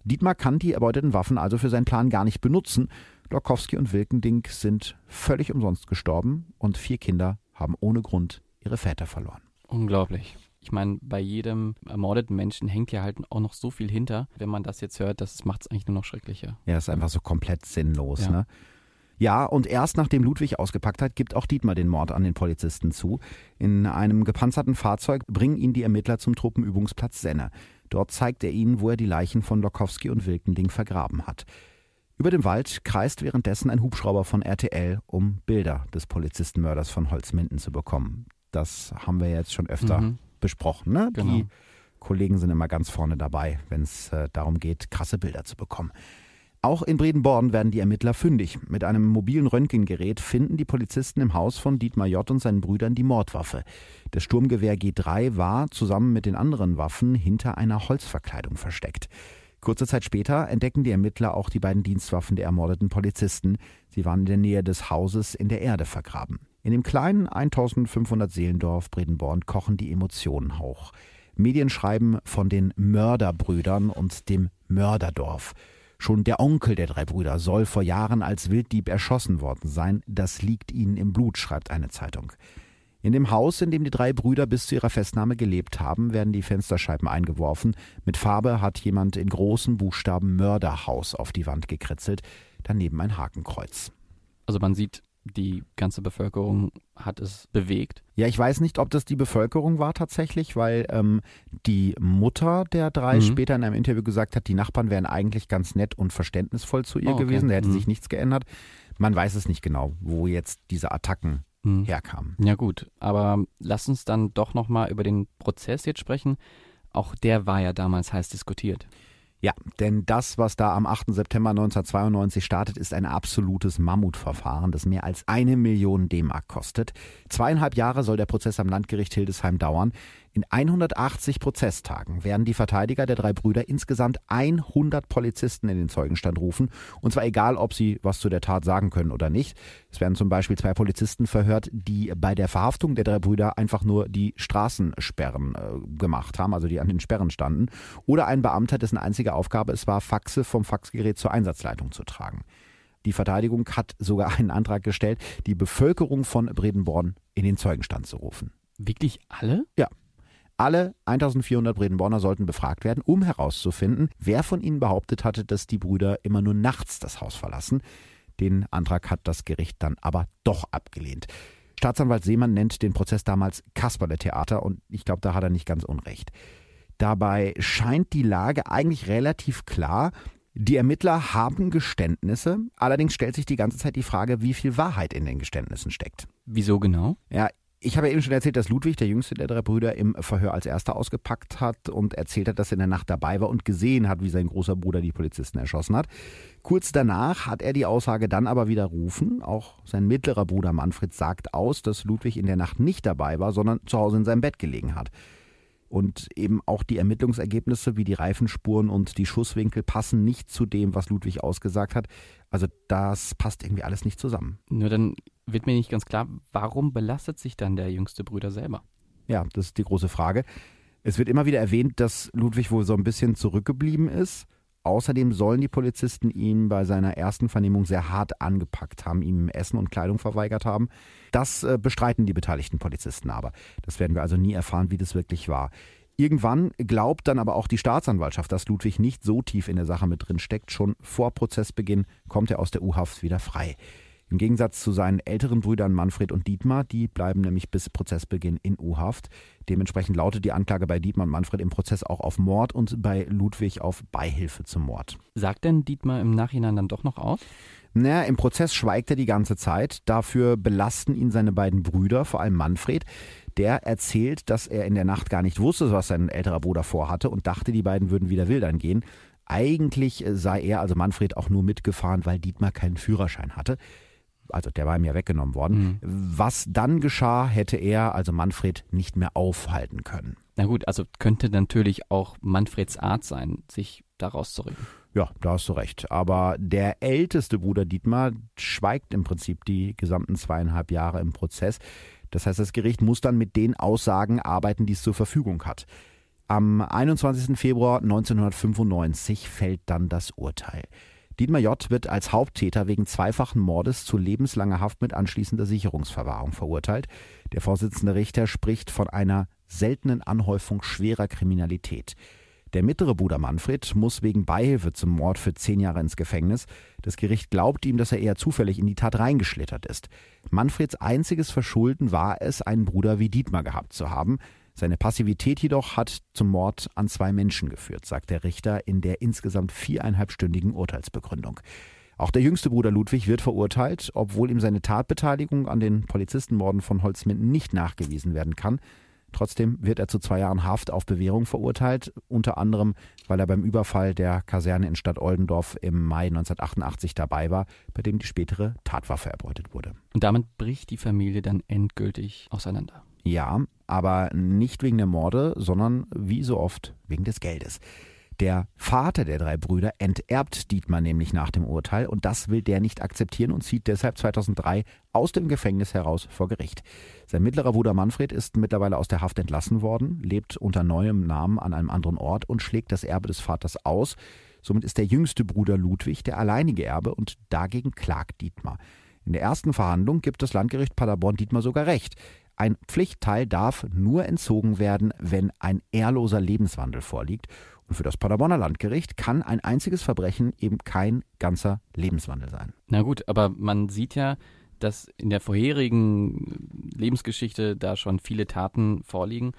Dietmar kann die erbeuteten Waffen also für seinen Plan gar nicht benutzen. Lokowski und Wilkending sind völlig umsonst gestorben und vier Kinder haben ohne Grund ihre Väter verloren. Unglaublich. Ich meine, bei jedem ermordeten Menschen hängt ja halt auch noch so viel hinter. Wenn man das jetzt hört, das macht es eigentlich nur noch schrecklicher. Ja, ist einfach so komplett sinnlos, ja. ne? Ja, und erst nachdem Ludwig ausgepackt hat, gibt auch Dietmar den Mord an den Polizisten zu. In einem gepanzerten Fahrzeug bringen ihn die Ermittler zum Truppenübungsplatz Senne. Dort zeigt er ihnen, wo er die Leichen von Lokowski und Wilkending vergraben hat. Über dem Wald kreist währenddessen ein Hubschrauber von RTL, um Bilder des Polizistenmörders von Holzminden zu bekommen. Das haben wir jetzt schon öfter mhm. Besprochen. Ne? Genau. Die Kollegen sind immer ganz vorne dabei, wenn es äh, darum geht, krasse Bilder zu bekommen. Auch in Bredenborn werden die Ermittler fündig. Mit einem mobilen Röntgengerät finden die Polizisten im Haus von Dietmar J. und seinen Brüdern die Mordwaffe. Das Sturmgewehr G3 war zusammen mit den anderen Waffen hinter einer Holzverkleidung versteckt. Kurze Zeit später entdecken die Ermittler auch die beiden Dienstwaffen der ermordeten Polizisten. Sie waren in der Nähe des Hauses in der Erde vergraben. In dem kleinen 1500 Seelendorf Bredenborn kochen die Emotionen hoch. Medien schreiben von den Mörderbrüdern und dem Mörderdorf. Schon der Onkel der drei Brüder soll vor Jahren als Wilddieb erschossen worden sein. Das liegt ihnen im Blut, schreibt eine Zeitung. In dem Haus, in dem die drei Brüder bis zu ihrer Festnahme gelebt haben, werden die Fensterscheiben eingeworfen. Mit Farbe hat jemand in großen Buchstaben Mörderhaus auf die Wand gekritzelt. Daneben ein Hakenkreuz. Also man sieht die ganze Bevölkerung hat es bewegt. Ja, ich weiß nicht, ob das die Bevölkerung war tatsächlich, weil ähm, die Mutter der drei mhm. später in einem Interview gesagt hat, die Nachbarn wären eigentlich ganz nett und verständnisvoll zu ihr oh, okay. gewesen, da hätte mhm. sich nichts geändert. Man weiß es nicht genau, wo jetzt diese Attacken mhm. herkamen. Ja gut, aber lass uns dann doch nochmal über den Prozess jetzt sprechen. Auch der war ja damals heiß diskutiert. Ja, denn das, was da am 8. September 1992 startet, ist ein absolutes Mammutverfahren, das mehr als eine Million D-Mark kostet. Zweieinhalb Jahre soll der Prozess am Landgericht Hildesheim dauern. In 180 Prozesstagen werden die Verteidiger der drei Brüder insgesamt 100 Polizisten in den Zeugenstand rufen. Und zwar egal, ob sie was zu der Tat sagen können oder nicht. Es werden zum Beispiel zwei Polizisten verhört, die bei der Verhaftung der drei Brüder einfach nur die Straßensperren äh, gemacht haben, also die an den Sperren standen. Oder ein Beamter, dessen einzige Aufgabe es war, Faxe vom Faxgerät zur Einsatzleitung zu tragen. Die Verteidigung hat sogar einen Antrag gestellt, die Bevölkerung von Bredenborn in den Zeugenstand zu rufen. Wirklich alle? Ja, alle 1400 Bredenborner sollten befragt werden, um herauszufinden, wer von ihnen behauptet hatte, dass die Brüder immer nur nachts das Haus verlassen. Den Antrag hat das Gericht dann aber doch abgelehnt. Staatsanwalt Seemann nennt den Prozess damals Kasperle-Theater und ich glaube, da hat er nicht ganz unrecht. Dabei scheint die Lage eigentlich relativ klar. Die Ermittler haben Geständnisse, allerdings stellt sich die ganze Zeit die Frage, wie viel Wahrheit in den Geständnissen steckt. Wieso genau? Ja, ich habe eben schon erzählt, dass Ludwig, der jüngste der drei Brüder, im Verhör als erster ausgepackt hat und erzählt hat, dass er in der Nacht dabei war und gesehen hat, wie sein großer Bruder die Polizisten erschossen hat. Kurz danach hat er die Aussage dann aber widerrufen. Auch sein mittlerer Bruder Manfred sagt aus, dass Ludwig in der Nacht nicht dabei war, sondern zu Hause in seinem Bett gelegen hat. Und eben auch die Ermittlungsergebnisse wie die Reifenspuren und die Schusswinkel passen nicht zu dem, was Ludwig ausgesagt hat. Also das passt irgendwie alles nicht zusammen. Nur dann wird mir nicht ganz klar, warum belastet sich dann der jüngste Bruder selber? Ja, das ist die große Frage. Es wird immer wieder erwähnt, dass Ludwig wohl so ein bisschen zurückgeblieben ist. Außerdem sollen die Polizisten ihn bei seiner ersten Vernehmung sehr hart angepackt haben, ihm Essen und Kleidung verweigert haben. Das äh, bestreiten die beteiligten Polizisten aber. Das werden wir also nie erfahren, wie das wirklich war. Irgendwann glaubt dann aber auch die Staatsanwaltschaft, dass Ludwig nicht so tief in der Sache mit drin steckt. Schon vor Prozessbeginn kommt er aus der U-Haft wieder frei. Im Gegensatz zu seinen älteren Brüdern Manfred und Dietmar, die bleiben nämlich bis Prozessbeginn in U-Haft. Dementsprechend lautet die Anklage bei Dietmar und Manfred im Prozess auch auf Mord und bei Ludwig auf Beihilfe zum Mord. Sagt denn Dietmar im Nachhinein dann doch noch aus? Naja, im Prozess schweigt er die ganze Zeit. Dafür belasten ihn seine beiden Brüder, vor allem Manfred. Der erzählt, dass er in der Nacht gar nicht wusste, was sein älterer Bruder vorhatte und dachte, die beiden würden wieder wildern gehen. Eigentlich sei er, also Manfred, auch nur mitgefahren, weil Dietmar keinen Führerschein hatte also der war ihm ja weggenommen worden. Mhm. Was dann geschah, hätte er, also Manfred, nicht mehr aufhalten können. Na gut, also könnte natürlich auch Manfreds Art sein, sich daraus zu reden. Ja, da hast du recht. Aber der älteste Bruder Dietmar schweigt im Prinzip die gesamten zweieinhalb Jahre im Prozess. Das heißt, das Gericht muss dann mit den Aussagen arbeiten, die es zur Verfügung hat. Am 21. Februar 1995 fällt dann das Urteil. Dietmar J. wird als Haupttäter wegen zweifachen Mordes zu lebenslanger Haft mit anschließender Sicherungsverwahrung verurteilt. Der Vorsitzende Richter spricht von einer seltenen Anhäufung schwerer Kriminalität. Der mittlere Bruder Manfred muss wegen Beihilfe zum Mord für zehn Jahre ins Gefängnis. Das Gericht glaubt ihm, dass er eher zufällig in die Tat reingeschlittert ist. Manfreds einziges Verschulden war es, einen Bruder wie Dietmar gehabt zu haben. Seine Passivität jedoch hat zum Mord an zwei Menschen geführt, sagt der Richter in der insgesamt viereinhalbstündigen Urteilsbegründung. Auch der jüngste Bruder Ludwig wird verurteilt, obwohl ihm seine Tatbeteiligung an den Polizistenmorden von Holzminden nicht nachgewiesen werden kann. Trotzdem wird er zu zwei Jahren Haft auf Bewährung verurteilt, unter anderem, weil er beim Überfall der Kaserne in Stadt Oldendorf im Mai 1988 dabei war, bei dem die spätere Tatwaffe erbeutet wurde. Und damit bricht die Familie dann endgültig auseinander. Ja, aber nicht wegen der Morde, sondern wie so oft wegen des Geldes. Der Vater der drei Brüder enterbt Dietmar nämlich nach dem Urteil und das will der nicht akzeptieren und zieht deshalb 2003 aus dem Gefängnis heraus vor Gericht. Sein mittlerer Bruder Manfred ist mittlerweile aus der Haft entlassen worden, lebt unter neuem Namen an einem anderen Ort und schlägt das Erbe des Vaters aus. Somit ist der jüngste Bruder Ludwig der alleinige Erbe und dagegen klagt Dietmar. In der ersten Verhandlung gibt das Landgericht Paderborn Dietmar sogar recht. Ein Pflichtteil darf nur entzogen werden, wenn ein ehrloser Lebenswandel vorliegt. Und für das Paderborner Landgericht kann ein einziges Verbrechen eben kein ganzer Lebenswandel sein. Na gut, aber man sieht ja, dass in der vorherigen Lebensgeschichte da schon viele Taten vorliegen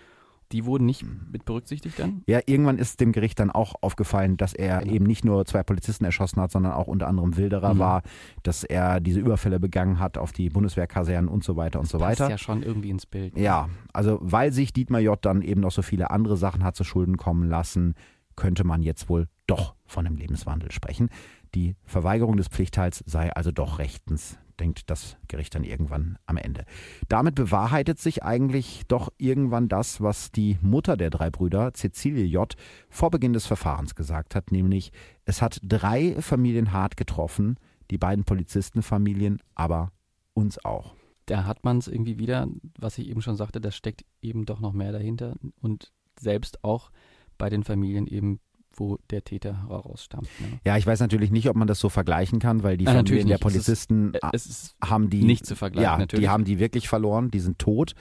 die wurden nicht mit berücksichtigt dann? Ja, irgendwann ist dem Gericht dann auch aufgefallen, dass er genau. eben nicht nur zwei Polizisten erschossen hat, sondern auch unter anderem Wilderer mhm. war, dass er diese Überfälle begangen hat auf die Bundeswehrkasernen und so weiter das und so weiter. Das ja schon irgendwie ins Bild. Ja, also weil sich Dietmar J. dann eben noch so viele andere Sachen hat zu Schulden kommen lassen, könnte man jetzt wohl doch von einem Lebenswandel sprechen. Die Verweigerung des Pflichtteils sei also doch rechtens denkt das Gericht dann irgendwann am Ende. Damit bewahrheitet sich eigentlich doch irgendwann das, was die Mutter der drei Brüder, Cecilie J., vor Beginn des Verfahrens gesagt hat, nämlich es hat drei Familien hart getroffen, die beiden Polizistenfamilien, aber uns auch. Da hat man es irgendwie wieder, was ich eben schon sagte, da steckt eben doch noch mehr dahinter und selbst auch bei den Familien eben wo der Täter herausstammt. Ne? Ja, ich weiß natürlich nicht, ob man das so vergleichen kann, weil die ja, Familien der Polizisten es ist, es ist haben die nicht zu vergleichen. Ja, natürlich. die haben die wirklich verloren, die sind tot.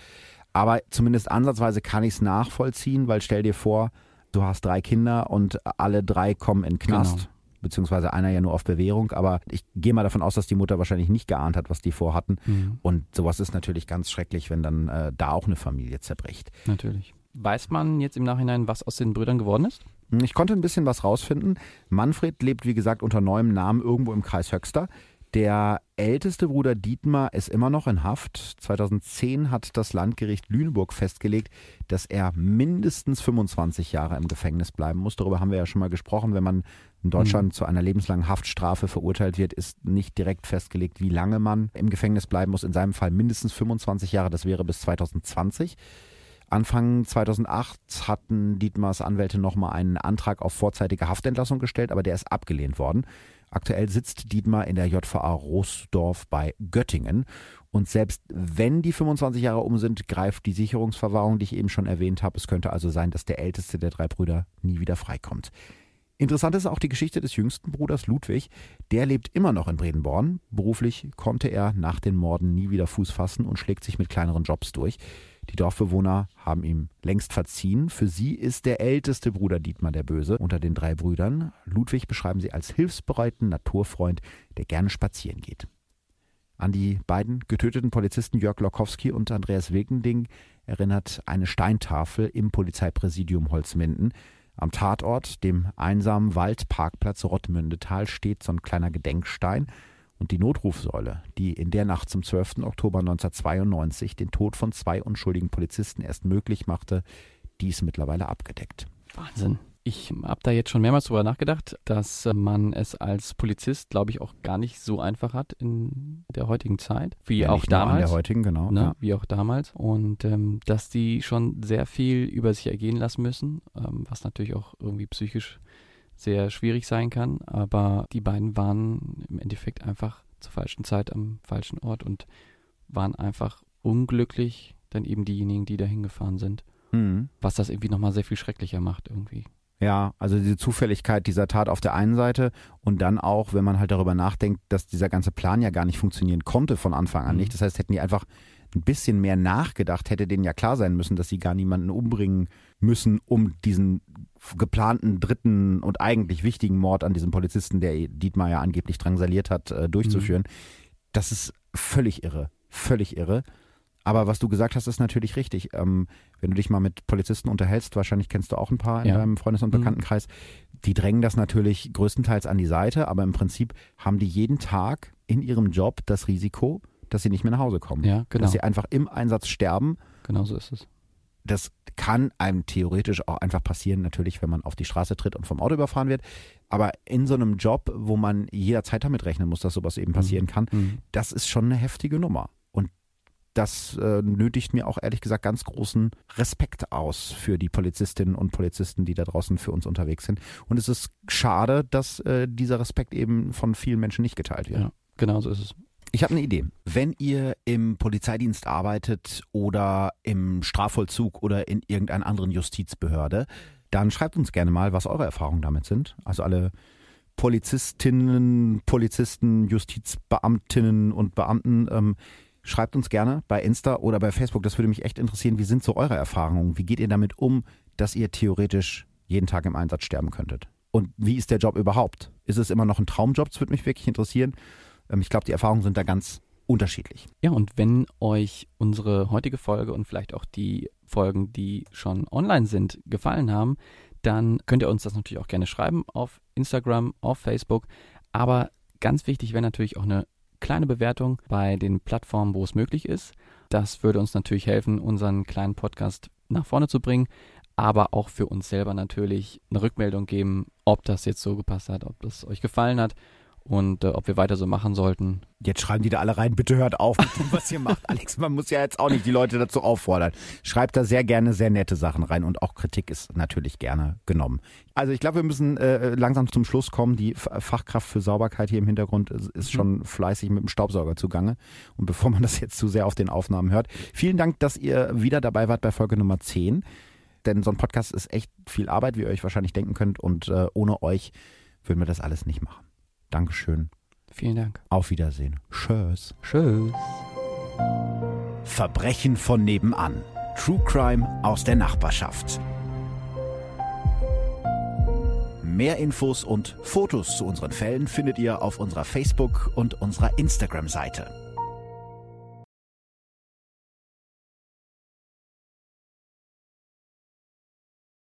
Aber zumindest ansatzweise kann ich es nachvollziehen, weil stell dir vor, du hast drei Kinder und alle drei kommen in Knast. Genau. Beziehungsweise einer ja nur auf Bewährung, aber ich gehe mal davon aus, dass die Mutter wahrscheinlich nicht geahnt hat, was die vorhatten. Mhm. Und sowas ist natürlich ganz schrecklich, wenn dann äh, da auch eine Familie zerbricht. Natürlich. Weiß man jetzt im Nachhinein, was aus den Brüdern geworden ist? Ich konnte ein bisschen was rausfinden. Manfred lebt, wie gesagt, unter neuem Namen irgendwo im Kreis Höxter. Der älteste Bruder Dietmar ist immer noch in Haft. 2010 hat das Landgericht Lüneburg festgelegt, dass er mindestens 25 Jahre im Gefängnis bleiben muss. Darüber haben wir ja schon mal gesprochen. Wenn man in Deutschland mhm. zu einer lebenslangen Haftstrafe verurteilt wird, ist nicht direkt festgelegt, wie lange man im Gefängnis bleiben muss. In seinem Fall mindestens 25 Jahre. Das wäre bis 2020. Anfang 2008 hatten Dietmars Anwälte nochmal einen Antrag auf vorzeitige Haftentlassung gestellt, aber der ist abgelehnt worden. Aktuell sitzt Dietmar in der JVA Roosdorf bei Göttingen. Und selbst wenn die 25 Jahre um sind, greift die Sicherungsverwahrung, die ich eben schon erwähnt habe. Es könnte also sein, dass der älteste der drei Brüder nie wieder freikommt. Interessant ist auch die Geschichte des jüngsten Bruders Ludwig. Der lebt immer noch in Bredenborn. Beruflich konnte er nach den Morden nie wieder Fuß fassen und schlägt sich mit kleineren Jobs durch. Die Dorfbewohner haben ihm längst verziehen. Für sie ist der älteste Bruder Dietmar der Böse unter den drei Brüdern. Ludwig beschreiben sie als hilfsbereiten Naturfreund, der gerne spazieren geht. An die beiden getöteten Polizisten Jörg Lokowski und Andreas Wilkending erinnert eine Steintafel im Polizeipräsidium Holzminden. Am Tatort, dem einsamen Waldparkplatz Rottmündetal, steht so ein kleiner Gedenkstein und die Notrufsäule, die in der Nacht zum 12. Oktober 1992 den Tod von zwei unschuldigen Polizisten erst möglich machte, die ist mittlerweile abgedeckt. Wahnsinn. Ich habe da jetzt schon mehrmals drüber nachgedacht, dass man es als Polizist, glaube ich, auch gar nicht so einfach hat in der heutigen Zeit, wie ja, auch damals. in der heutigen, genau. Ne? Ja. Wie auch damals. Und ähm, dass die schon sehr viel über sich ergehen lassen müssen, ähm, was natürlich auch irgendwie psychisch sehr schwierig sein kann. Aber die beiden waren im Endeffekt einfach zur falschen Zeit am falschen Ort und waren einfach unglücklich, dann eben diejenigen, die da hingefahren sind. Mhm. Was das irgendwie nochmal sehr viel schrecklicher macht irgendwie. Ja, also diese Zufälligkeit dieser Tat auf der einen Seite und dann auch, wenn man halt darüber nachdenkt, dass dieser ganze Plan ja gar nicht funktionieren konnte von Anfang an mhm. nicht. Das heißt, hätten die einfach ein bisschen mehr nachgedacht, hätte denen ja klar sein müssen, dass sie gar niemanden umbringen müssen, um diesen geplanten dritten und eigentlich wichtigen Mord an diesem Polizisten, der Dietmar ja angeblich drangsaliert hat, äh, durchzuführen. Mhm. Das ist völlig irre. Völlig irre. Aber was du gesagt hast, ist natürlich richtig. Ähm, wenn du dich mal mit Polizisten unterhältst, wahrscheinlich kennst du auch ein paar in ja. deinem Freundes- und mhm. Bekanntenkreis, die drängen das natürlich größtenteils an die Seite, aber im Prinzip haben die jeden Tag in ihrem Job das Risiko, dass sie nicht mehr nach Hause kommen. Ja, genau. Dass sie einfach im Einsatz sterben. Genau so ist es. Das kann einem theoretisch auch einfach passieren, natürlich, wenn man auf die Straße tritt und vom Auto überfahren wird. Aber in so einem Job, wo man jederzeit damit rechnen muss, dass sowas eben passieren mhm. kann, mhm. das ist schon eine heftige Nummer das äh, nötigt mir auch ehrlich gesagt ganz großen Respekt aus für die Polizistinnen und Polizisten, die da draußen für uns unterwegs sind. Und es ist schade, dass äh, dieser Respekt eben von vielen Menschen nicht geteilt wird. Ja, genau so ist es. Ich habe eine Idee. Wenn ihr im Polizeidienst arbeitet oder im Strafvollzug oder in irgendeiner anderen Justizbehörde, dann schreibt uns gerne mal, was eure Erfahrungen damit sind. Also alle Polizistinnen, Polizisten, Justizbeamtinnen und Beamten. Ähm, Schreibt uns gerne bei Insta oder bei Facebook, das würde mich echt interessieren. Wie sind so eure Erfahrungen? Wie geht ihr damit um, dass ihr theoretisch jeden Tag im Einsatz sterben könntet? Und wie ist der Job überhaupt? Ist es immer noch ein Traumjob? Das würde mich wirklich interessieren. Ähm, ich glaube, die Erfahrungen sind da ganz unterschiedlich. Ja, und wenn euch unsere heutige Folge und vielleicht auch die Folgen, die schon online sind, gefallen haben, dann könnt ihr uns das natürlich auch gerne schreiben auf Instagram, auf Facebook. Aber ganz wichtig wäre natürlich auch eine kleine Bewertung bei den Plattformen, wo es möglich ist. Das würde uns natürlich helfen, unseren kleinen Podcast nach vorne zu bringen, aber auch für uns selber natürlich eine Rückmeldung geben, ob das jetzt so gepasst hat, ob das euch gefallen hat und äh, ob wir weiter so machen sollten. Jetzt schreiben die da alle rein, bitte hört auf mit dem, was ihr macht. Alex, man muss ja jetzt auch nicht die Leute dazu auffordern. Schreibt da sehr gerne sehr nette Sachen rein und auch Kritik ist natürlich gerne genommen. Also ich glaube, wir müssen äh, langsam zum Schluss kommen. Die Fachkraft für Sauberkeit hier im Hintergrund ist, ist schon mhm. fleißig mit dem Staubsauger zugange. Und bevor man das jetzt zu sehr auf den Aufnahmen hört, vielen Dank, dass ihr wieder dabei wart bei Folge Nummer 10. Denn so ein Podcast ist echt viel Arbeit, wie ihr euch wahrscheinlich denken könnt. Und äh, ohne euch würden wir das alles nicht machen. Dankeschön. Vielen Dank. Auf Wiedersehen. Tschüss. Tschüss. Verbrechen von nebenan. True Crime aus der Nachbarschaft. Mehr Infos und Fotos zu unseren Fällen findet ihr auf unserer Facebook- und unserer Instagram-Seite.